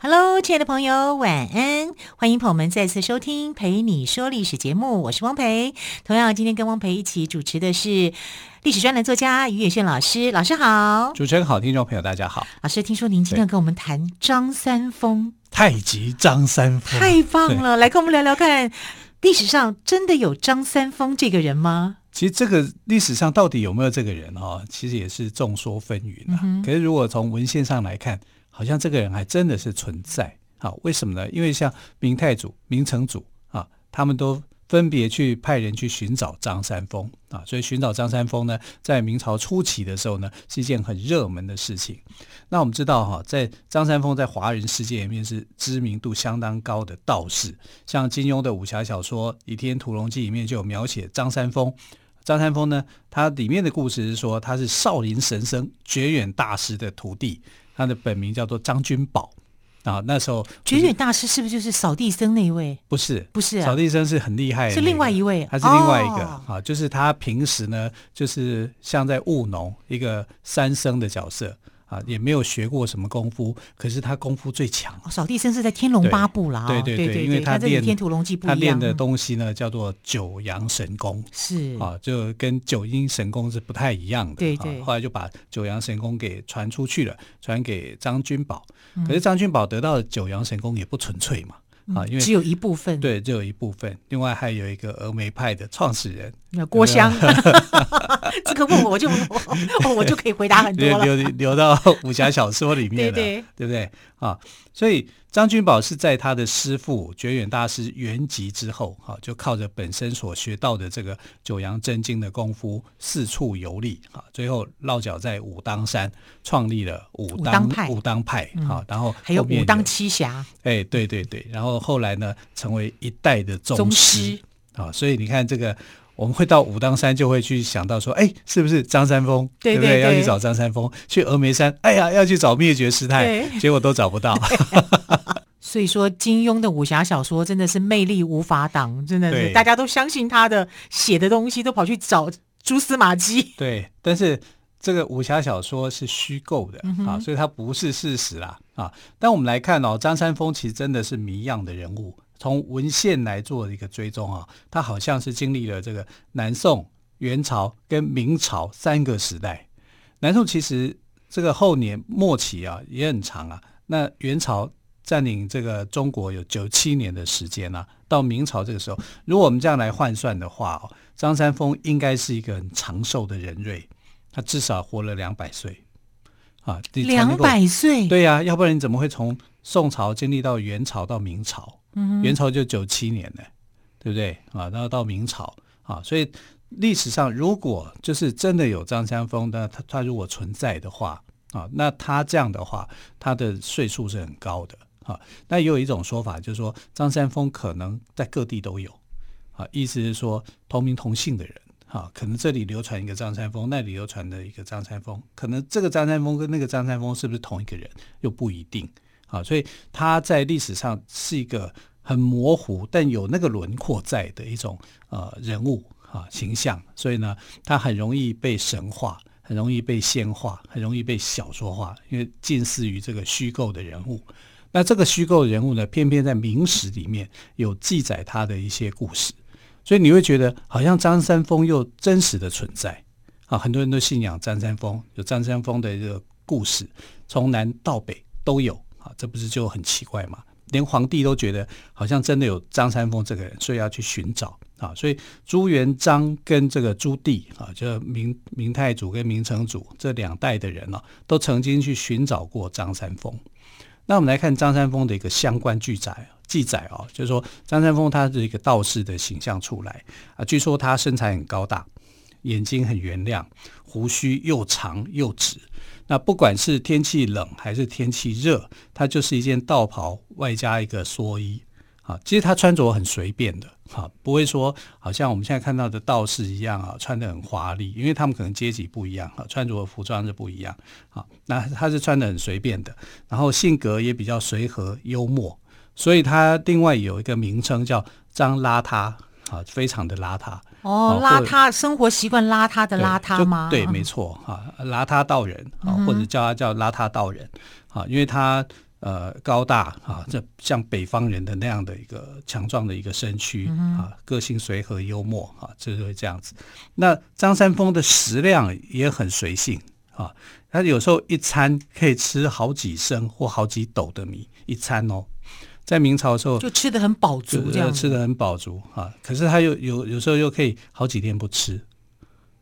Hello，亲爱的朋友，晚安！欢迎朋友们再次收听《陪你说历史》节目，我是汪培。同样，今天跟汪培一起主持的是历史专栏作家于远炫老师。老师好，主持人好，听众朋友大家好。老师，听说您今天要跟我们谈张三丰，太极张三丰，太棒了！来跟我们聊聊看，历史上真的有张三丰这个人吗？其实这个历史上到底有没有这个人哦？其实也是众说纷纭啊。嗯、可是如果从文献上来看，好像这个人还真的是存在，好，为什么呢？因为像明太祖、明成祖啊，他们都分别去派人去寻找张三丰啊，所以寻找张三丰呢，在明朝初期的时候呢，是一件很热门的事情。那我们知道哈，在张三丰在华人世界里面是知名度相当高的道士，像金庸的武侠小说《倚天屠龙记》里面就有描写张三丰。张三丰呢，他里面的故事是说他是少林神僧觉远大师的徒弟。他的本名叫做张君宝啊，那时候觉远大师是不是就是扫地僧那一位？不是，不是，扫地僧是很厉害的，那个，是另外一位，他是另外一个，哦，啊，就是他平时呢，就是像在务农一个三僧的角色。啊，也没有学过什么功夫，可是他功夫最强。哦、扫地僧是在《天龙八部》啦，对对对，对对对，因为他练《天屠龙记》不一样，他练的东西呢叫做九阳神功，是啊，就跟九阴神功是不太一样的。对对，后来就把九阳神功给传出去了，传给张君宝。可是张君宝得到的九阳神功也不纯粹嘛。啊，因为只有一部分，对，只有一部分。另外还有一个峨眉派的创始人，那郭襄。这个问我，我就我，我就可以回答很多了。留留留到武侠小说里面了，对，对，对不对？啊，所以张君宝是在他的师父觉远大师圆寂之后，哈、啊，就靠着本身所学到的这个九阳真经的功夫，四处游历，哈，最后落脚在武当山，创立了武当，派，武当派，啊，然后，后还有武当七侠，哎，对对对，然后后来呢，成为一代的宗师，宗师。啊，所以你看这个。我们会到武当山，就会去想到说，哎，是不是张三丰？对，不对？要去找张三丰。去峨眉山，哎呀，要去找灭绝师太，结果都找不到。所以说，金庸的武侠小说真的是魅力无法挡，真的是大家都相信他的写的东西，都跑去找蛛丝马迹。对，但是这个武侠小说是虚构的、嗯、啊，所以它不是事实啦啊。但我们来看哦，张三丰其实真的是谜样的人物。从文献来做一个追踪啊，他好像是经历了这个南宋、元朝跟明朝三个时代。南宋其实这个后年末期啊也很长啊。那元朝占领这个中国有九七年的时间啊，到明朝这个时候，如果我们这样来换算的话哦，张三丰应该是一个很长寿的人瑞，他至少活了两百岁啊。两百岁？对呀、啊，要不然你怎么会从宋朝经历到元朝到明朝？元朝就九七年呢，对不对啊？然后到明朝啊，所以历史上如果就是真的有张三丰，那他他如果存在的话啊，那他这样的话，他的岁数是很高的啊。那也有一种说法，就是说张三丰可能在各地都有啊，意思是说同名同姓的人啊，可能这里流传一个张三丰，那里流传的一个张三丰，可能这个张三丰跟那个张三丰是不是同一个人又不一定。啊，所以他在历史上是一个很模糊，但有那个轮廓在的一种呃人物啊形象，所以呢，他很容易被神化，很容易被仙化，很容易被小说化，因为近似于这个虚构的人物。那这个虚构人物呢，偏偏在明史里面有记载他的一些故事，所以你会觉得好像张三丰又真实的存在啊，很多人都信仰张三丰，有张三丰的这个故事，从南到北都有啊。这不是就很奇怪吗？连皇帝都觉得好像真的有张三丰这个人，所以要去寻找啊。所以朱元璋跟这个朱棣啊，就明明太祖跟明成祖这两代的人呢、啊，都曾经去寻找过张三丰。那我们来看张三丰的一个相关记载记载啊，就是说张三丰他是一个道士的形象出来啊，据说他身材很高大，眼睛很圆亮，胡须又长又直。那不管是天气冷还是天气热，他就是一件道袍外加一个蓑衣啊。其实他穿着很随便的哈，不会说好像我们现在看到的道士一样啊，穿得很华丽，因为他们可能阶级不一样哈，穿着服装是不一样啊。那他是穿得很随便的，然后性格也比较随和幽默，所以他另外有一个名称叫张邋遢啊，非常的邋遢哦，邋遢，生活习惯邋遢的邋遢吗？对，没错哈，邋遢道人啊，或者叫他叫邋遢道人啊，因为他。呃，高大啊，这像北方人的那样的一个强壮的一个身躯啊，个性随和幽默啊，就是会这样子。那张三丰的食量也很随性啊，他有时候一餐可以吃好几升或好几斗的米一餐哦。在明朝的时候，就吃的很饱足，这样吃的很饱足啊。可是他又有有时候又可以好几天不吃。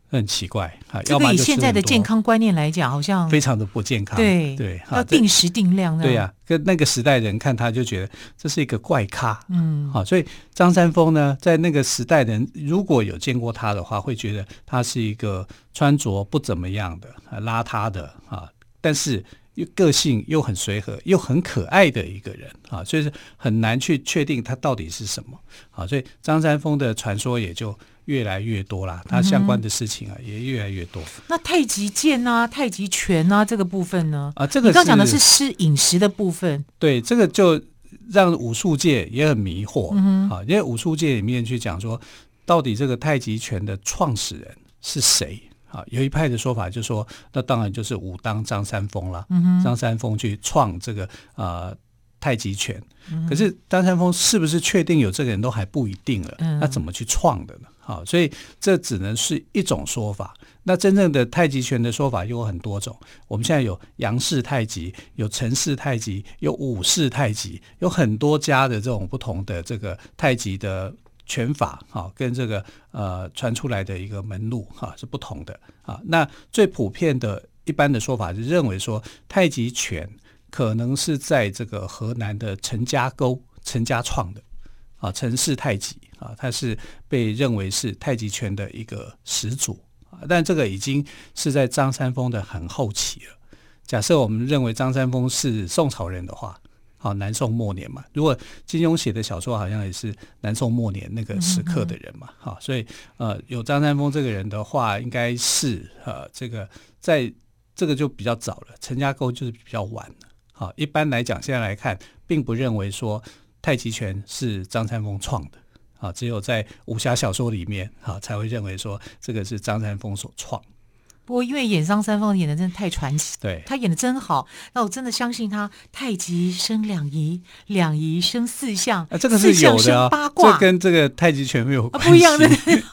很奇怪啊！这个以现在的健康观念来讲，好像非常的不健康。对对，要定时定量。对呀，跟那个时代人看他就觉得这是一个怪咖。嗯，好，所以张三丰呢，在那个时代人如果有见过他的话，会觉得他是一个穿着不怎么样的、邋遢的啊，但是又个性又很随和又很可爱的一个人啊，所以是很难去确定他到底是什么。啊，所以张三丰的传说也就。越来越多啦，他相关的事情啊也越来越多。嗯、那太极剑啊、太极拳啊这个部分呢？啊，这个你刚讲的是吃饮食的部分。对，这个就让武术界也很迷惑、嗯、啊，因为武术界里面去讲说，到底这个太极拳的创始人是谁啊？有一派的说法就是说，那当然就是武当张三丰了。嗯、张三丰去创这个啊。呃太极拳，可是张三丰是不是确定有这个人都还不一定了？那怎么去创的呢？好，所以这只能是一种说法。那真正的太极拳的说法又有很多种。我们现在有杨氏太极，有陈氏太极，有武氏太极，有很多家的这种不同的这个太极的拳法，哈，跟这个呃传出来的一个门路哈是不同的啊。那最普遍的一般的说法是认为说太极拳。可能是在这个河南的陈家沟陈家创的啊，陈氏太极啊，他是被认为是太极拳的一个始祖啊，但这个已经是在张三丰的很后期了。假设我们认为张三丰是宋朝人的话，好，南宋末年嘛，如果金庸写的小说好像也是南宋末年那个时刻的人嘛，好，所以呃，有张三丰这个人的话，应该是呃，这个在这个就比较早了，陈家沟就是比较晚了。好，一般来讲，现在来看，并不认为说太极拳是张三丰创的，啊，只有在武侠小说里面，啊，才会认为说这个是张三丰所创。不过，因为演张三丰演的真的太传奇，对，他演的真好，那我真的相信他太极生两仪，两仪生四象，啊，这个是有的啊，八卦，这跟这个太极拳没有关系，啊，不一样的，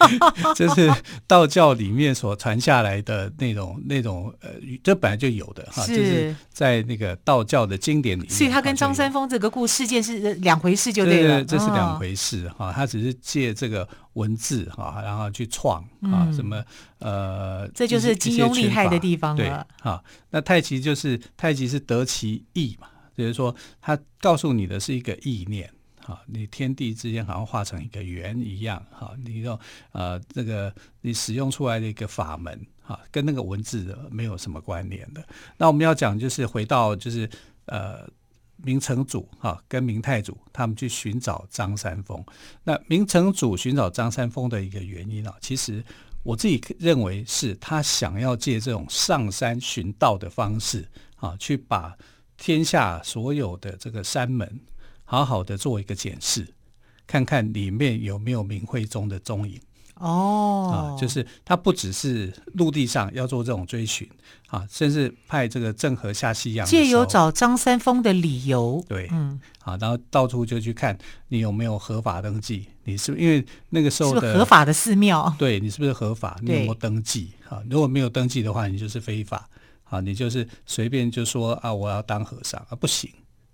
这是道教里面所传下来的那种那种呃，这本来就有的哈，就是在那个道教的经典里面，所以他跟张三丰这个故事件是两回事，就对了，对对，这是两回事哈，哦，他只是借这个。文字哈，然后去创啊，什么呃，这就是金庸厉害的地方了。对，哈，那太极就是太极是得其意嘛，就是说他告诉你的是一个意念，哈，你天地之间好像化成一个圆一样，哈，你用呃这个你使用出来的一个法门，哈，跟那个文字没有什么关联的。那我们要讲就是回到就是呃。明成祖哈跟明太祖他们去寻找张三丰，那明成祖寻找张三丰的一个原因啊，其实我自己认为是他想要借这种上山寻道的方式啊，去把天下所有的这个山门好好的做一个检视，看看里面有没有明慧宗的踪影。哦，啊，就是他不只是陆地上要做这种追寻啊，甚至派这个郑和下西洋，借由找张三丰的理由，对，嗯，啊，然后到处就去看你有没有合法登记，你是不是因为那个时候的是合法的寺庙，对你是不是合法，你有没有登记？啊，如果没有登记的话，你就是非法，啊，你就是随便就说啊，我要当和尚啊，不行，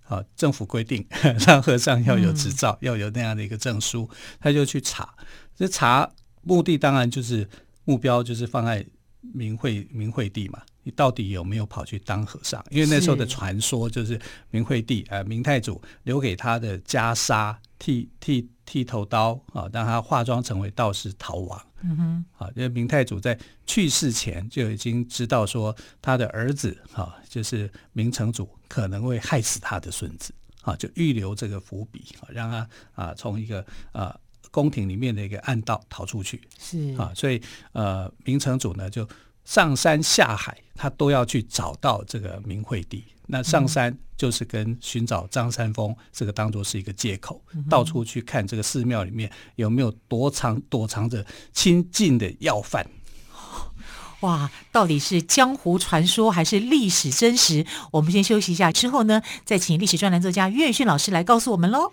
啊，政府规定 当和尚要有执照，嗯，要有那样的一个证书，他就去查，这查。目的当然就是目标，就是放在明惠明惠帝嘛。你到底有没有跑去当和尚？因为那时候的传说就是明惠帝呃明太祖留给他的袈裟、剃剃剃头刀啊，让他化妆成为道士逃亡。嗯哼，啊，因为明太祖在去世前就已经知道说他的儿子啊，就是明成祖可能会害死他的孙子啊，就预留这个伏笔啊，让他啊从一个啊。宫廷里面的一个暗道逃出去，是啊，所以呃，明成祖呢就上山下海，他都要去找到这个明惠帝。那上山就是跟寻找张三丰这个当做是一个借口，嗯、到处去看这个寺庙里面有没有躲藏躲藏着亲近的要犯。哇，到底是江湖传说还是历史真实？我们先休息一下，之后呢，再请历史专栏作家岳迅老师来告诉我们喽。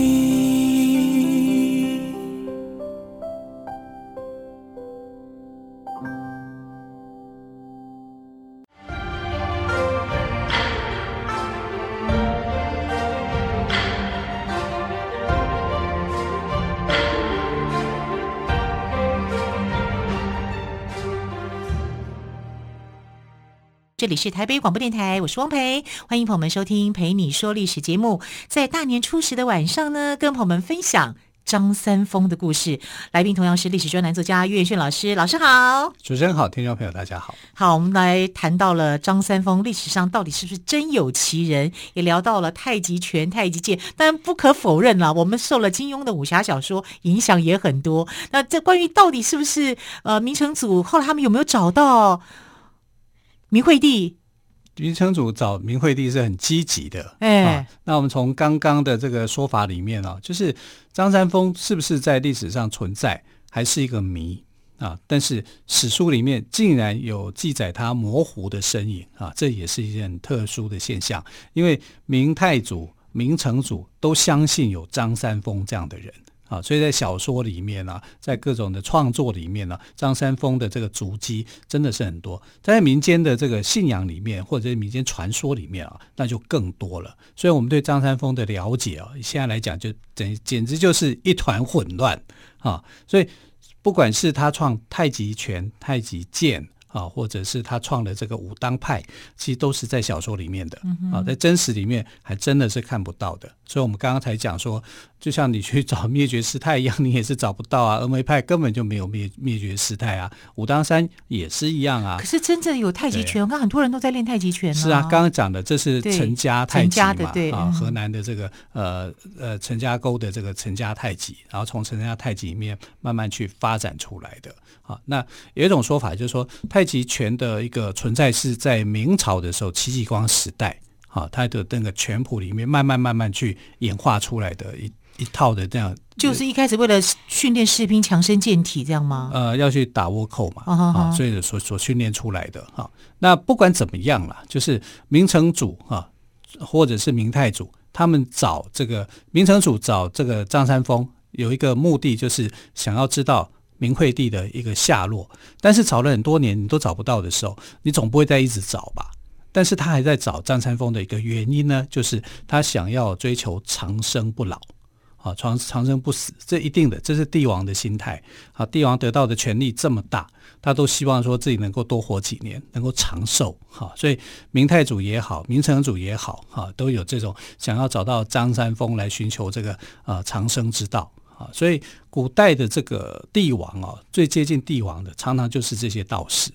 这里是台北广播电台，我是汪培，欢迎朋友们收听《陪你说历史》节目。在大年初十的晚上呢，跟朋友们分享张三丰的故事。来宾同样是历史专栏作家岳炫老师，老师好，主持人好，听众朋友大家好。好，我们来谈到了张三丰历史上到底是不是真有其人，也聊到了太极拳、太极剑。但不可否认了，我们受了金庸的武侠小说影响也很多。那这关于到底是不是呃明成祖，后来他们有没有找到？明惠帝，明成祖找明惠帝是很积极的。哎、啊，那我们从刚刚的这个说法里面啊，就是张三丰是不是在历史上存在，还是一个谜啊？但是史书里面竟然有记载他模糊的身影啊，这也是一件很特殊的现象。因为明太祖、明成祖都相信有张三丰这样的人。啊，所以在小说里面啊，在各种的创作里面呢、啊，张三丰的这个足迹真的是很多。在民间的这个信仰里面，或者是民间传说里面啊，那就更多了。所以我们对张三丰的了解啊，现在来讲就等简直就是一团混乱啊。所以不管是他创太极拳、太极剑。啊，或者是他创的这个武当派，其实都是在小说里面的啊，在真实里面还真的是看不到的。所以，我们刚刚才讲说，就像你去找灭绝师太一样，你也是找不到啊。峨眉派根本就没有灭灭绝师太啊，武当山也是一样啊。可是真正有太极拳，我看很多人都在练太极拳。是啊，刚刚讲的这是陈家太极嘛，对啊，河南的这个呃呃陈家沟的这个陈家太极，然后从陈家太极里面慢慢去发展出来的。啊，那有一种说法就是说，太极拳的一个存在是在明朝的时候，戚继光时代，好，他的那个拳谱里面慢慢慢慢去演化出来的一一套的这样，就是一开始为了训练士兵强身健体这样吗？呃，要去打倭寇嘛，啊，所以所所训练出来的哈。那不管怎么样啦，就是明成祖啊，或者是明太祖，他们找这个明成祖找这个张三丰，有一个目的，就是想要知道。明惠帝的一个下落，但是找了很多年你都找不到的时候，你总不会再一直找吧？但是他还在找张三丰的一个原因呢，就是他想要追求长生不老，啊，长长生不死，这一定的，这是帝王的心态。啊，帝王得到的权力这么大，他都希望说自己能够多活几年，能够长寿。哈，所以明太祖也好，明成祖也好，哈，都有这种想要找到张三丰来寻求这个啊长生之道。啊，所以古代的这个帝王啊，最接近帝王的，常常就是这些道士。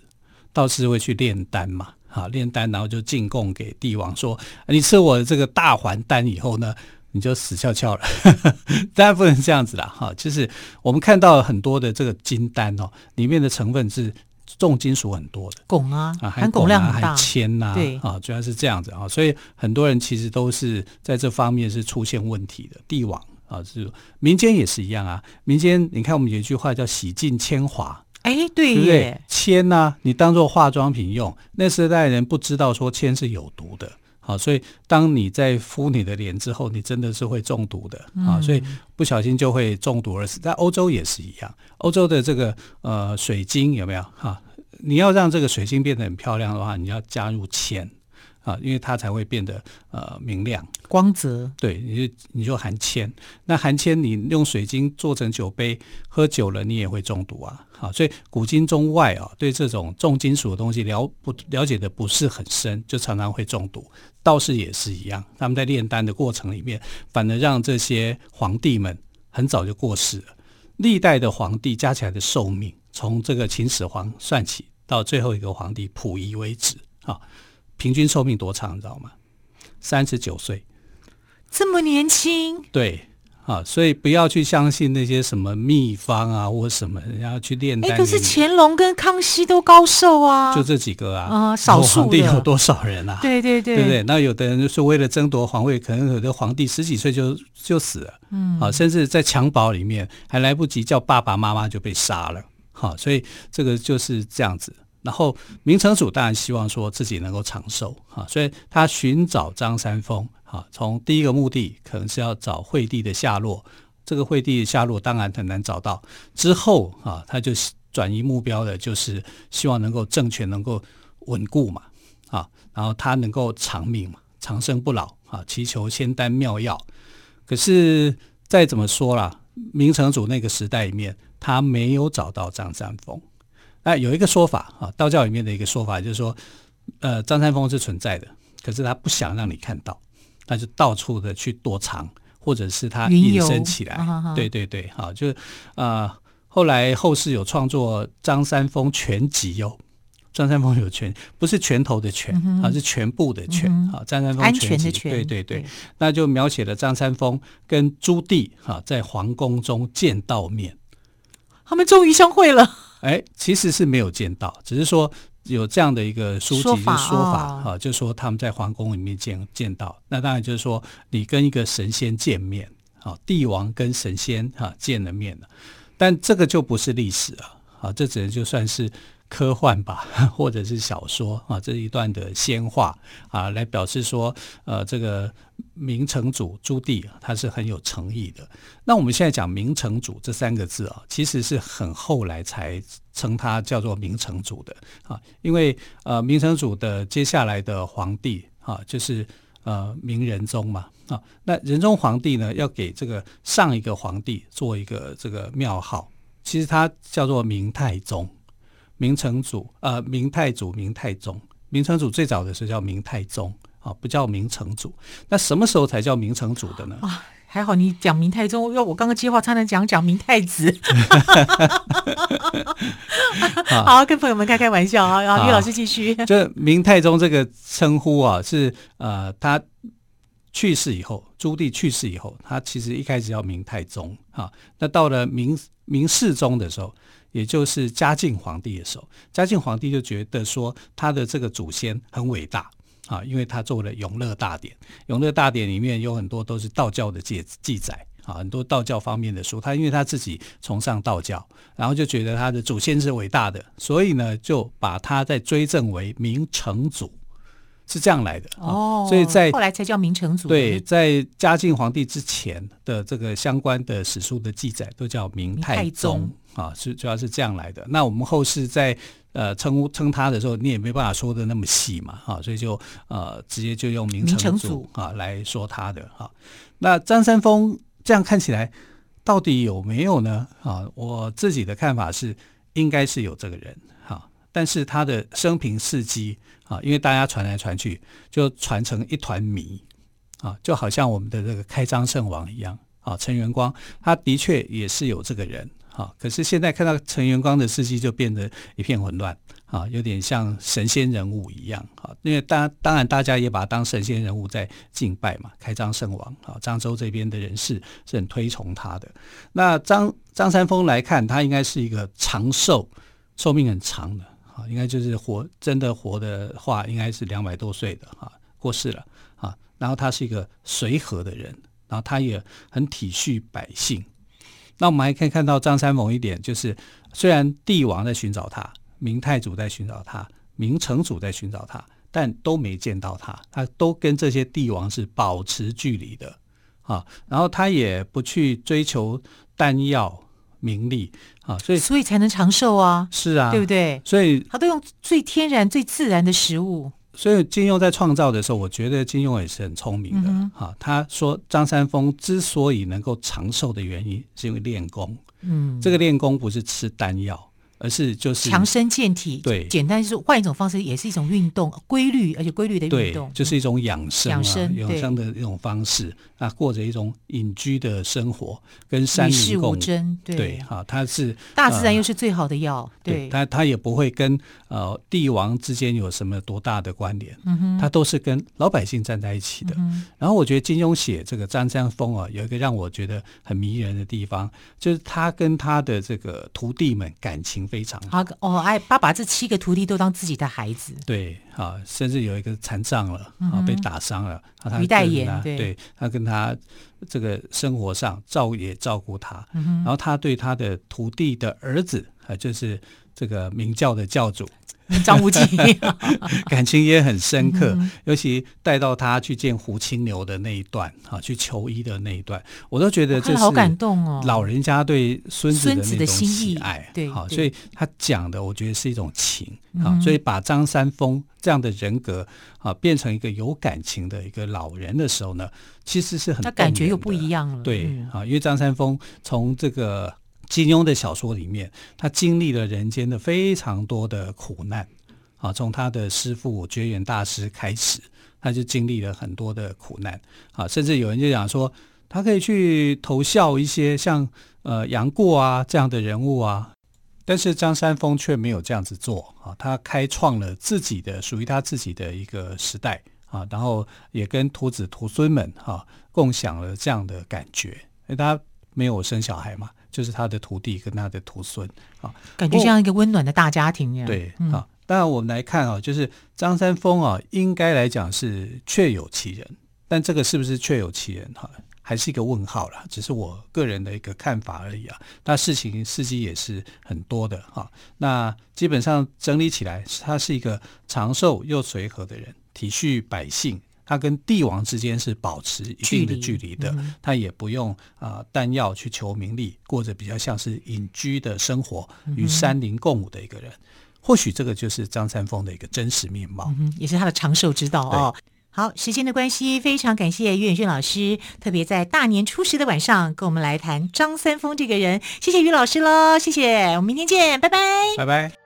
道士会去炼丹嘛，啊，炼丹然后就进贡给帝王，说：“你吃我这个大还丹以后呢，你就死翘翘了。”当然不能这样子啦，哈，就是我们看到很多的这个金丹哦，里面的成分是重金属很多的，汞啊，啊，含汞量很大，还铅呐，对，啊，主要是这样子啊，所以很多人其实都是在这方面是出现问题的，帝王。啊，是民间也是一样啊。民间，你看我们有一句话叫“洗尽铅华”，哎，对，对不对？铅呐、啊，你当做化妆品用，那时代人不知道说铅是有毒的，好，所以当你在敷你的脸之后，你真的是会中毒的啊，所以不小心就会中毒而死。在欧洲也是一样，欧洲的这个呃水晶有没有哈？你要让这个水晶变得很漂亮的话，你要加入铅。啊，因为它才会变得呃明亮光泽。对，你就你就含铅，那含铅你用水晶做成酒杯，喝久了你也会中毒啊。好，所以古今中外啊，对这种重金属的东西了不了解的不是很深，就常常会中毒。道士也是一样，他们在炼丹的过程里面，反而让这些皇帝们很早就过世了。历代的皇帝加起来的寿命，从这个秦始皇算起，到最后一个皇帝溥仪为止啊，平均寿命多长，你知道吗？三十九岁，这么年轻？对。啊，所以不要去相信那些什么秘方啊，或什么人家去炼丹。哎，可是乾隆跟康熙都高寿啊，就这几个啊，啊，少数皇帝有多少人啊？对对对，对不对？那有的人就是为了争夺皇位，可能有的皇帝十几岁就就死了，嗯，啊，甚至在襁褓里面还来不及叫爸爸妈妈就被杀了，好，啊，所以这个就是这样子。然后明成祖当然希望说自己能够长寿，啊，所以他寻找张三丰。啊，从第一个目的可能是要找惠帝的下落，这个惠帝的下落当然很难找到。之后啊，他就转移目标的，就是希望能够政权能够稳固嘛，啊，然后他能够长命嘛，长生不老啊，祈求仙丹妙药。可是再怎么说啦，明成祖那个时代里面，他没有找到张三丰。那有一个说法啊，道教里面的一个说法就是说，呃，张三丰是存在的，可是他不想让你看到。那就到处的去躲藏，或者是他隐身起来。对对对，好，就啊、呃，后来后世有创作张三丰全集哦。张三丰有全，不是拳头的拳，而、嗯、是全部的拳。啊、嗯，张三丰全集，对对，对那就描写了张三丰跟朱棣哈在皇宫中见到面，他们终于相会了。哎，其实是没有见到，只是说。有这样的一个书籍的说法，啊，就是说他们在皇宫里面见见到，那当然就是说你跟一个神仙见面，啊，帝王跟神仙哈见了面了，但这个就不是历史了，啊，这只能就算是。科幻吧，或者是小说啊，这一段的仙话啊，来表示说，呃，这个明成祖朱棣他是很有诚意的。那我们现在讲明成祖这三个字啊，其实是很后来才称他叫做明成祖的啊，因为呃，明成祖的接下来的皇帝啊，就是呃明仁宗嘛啊，那仁宗皇帝呢，要给这个上一个皇帝做一个这个庙号，其实他叫做明太宗。明成祖，呃，明太祖、明太宗。明成祖最早的时候叫明太宗，啊，不叫明成祖。那什么时候才叫明成祖的呢？啊，还好你讲明太宗，要我刚刚计划差点讲讲明太子。好，跟朋友们开开玩笑啊，然后于老师继续。就明太宗这个称呼啊，是呃，他去世以后，朱棣去世以后，他其实一开始叫明太宗，啊，那到了明明世宗的时候。也就是嘉靖皇帝的时候，嘉靖皇帝就觉得说他的这个祖先很伟大啊，因为他做了《永乐大典》，《永乐大典》里面有很多都是道教的记记载啊，很多道教方面的书。他因为他自己崇尚道教，然后就觉得他的祖先是伟大的，所以呢就把他再追赠为明成祖。是这样来的哦，所以在后来才叫明成祖。对，在嘉靖皇帝之前的这个相关的史书的记载都叫明太宗啊，是主要是这样来的。那我们后世在呃称呼称他的时候，你也没办法说的那么细嘛，哈，所以就呃直接就用明成祖啊来说他的哈。那张三丰这样看起来到底有没有呢？啊，我自己的看法是应该是有这个人哈，但是他的生平事迹。啊，因为大家传来传去，就传成一团谜啊，就好像我们的这个开漳圣王一样啊。陈元光他的确也是有这个人啊，可是现在看到陈元光的事迹就变得一片混乱啊，有点像神仙人物一样啊。因为当当然大家也把他当神仙人物在敬拜嘛，开漳圣王啊，漳州这边的人士是很推崇他的。那张张三丰来看，他应该是一个长寿，寿命很长的。啊，应该就是活，真的活的话，应该是两百多岁的啊，过世了啊。然后他是一个随和的人，然后他也很体恤百姓。那我们还可以看到张三丰一点，就是虽然帝王在寻找他，明太祖在寻找他，明成祖在寻找他，但都没见到他，他都跟这些帝王是保持距离的啊。然后他也不去追求丹药。名利啊，所以所以才能长寿啊，是啊，对不对？所以他都用最天然、最自然的食物，所以金庸在创造的时候，我觉得金庸也是很聪明的哈、嗯啊。他说张三丰之所以能够长寿的原因，是因为练功。嗯，这个练功不是吃丹药。而是就是强身健体，对，简单就是换一种方式，也是一种运动，规律而且规律的运动，就是一种养生、啊、养生养生的一种方式啊，过着一种隐居的生活，跟山林共争，对。对哈，他是大自然又是最好的药，呃、对。他他也不会跟呃帝王之间有什么多大的关联，嗯哼，他都是跟老百姓站在一起的。嗯、然后我觉得金庸写这个张三丰啊，有一个让我觉得很迷人的地方，就是他跟他的这个徒弟们感情。非常。好哦，哎，爸把这七个徒弟都当自己的孩子，对啊，甚至有一个残障了啊，被打伤了，他于代言，对，他跟他这个生活上照也照顾他，然后他对他的徒弟的儿子啊，就是这个明教的教主。张无忌 感情也很深刻，嗯、尤其带到他去见胡青牛的那一段啊，去求医的那一段，我都觉得这是好感动哦。老人家对孙子的那种喜爱，对，好，所以他讲的我觉得是一种情啊，所以把张三丰这样的人格啊变成一个有感情的一个老人的时候呢，其实是很他感觉又不一样了，对啊，因为张三丰从这个。金庸的小说里面，他经历了人间的非常多的苦难。啊，从他的师父觉远大师开始，他就经历了很多的苦难。啊，甚至有人就讲说，他可以去投效一些像呃杨过啊这样的人物啊，但是张三丰却没有这样子做。啊，他开创了自己的属于他自己的一个时代。啊，然后也跟徒子徒孙们哈共享了这样的感觉，因为他没有生小孩嘛。就是他的徒弟跟他的徒孙啊，感觉像一个温暖的大家庭一样。对啊，当然我们来看啊，就是张三丰啊，应该来讲是确有其人，但这个是不是确有其人哈，还是一个问号啦。只是我个人的一个看法而已啊。那事情事迹也是很多的哈。那基本上整理起来，他是一个长寿又随和的人，体恤百姓。他跟帝王之间是保持一定的距离的，嗯、他也不用啊丹药去求名利，过着比较像是隐居的生活，与山林共舞的一个人。嗯、或许这个就是张三丰的一个真实面貌，嗯、也是他的长寿之道哦。好，时间的关系，非常感谢于远俊老师，特别在大年初十的晚上跟我们来谈张三丰这个人。谢谢于老师喽，谢谢，我们明天见，拜拜，拜拜。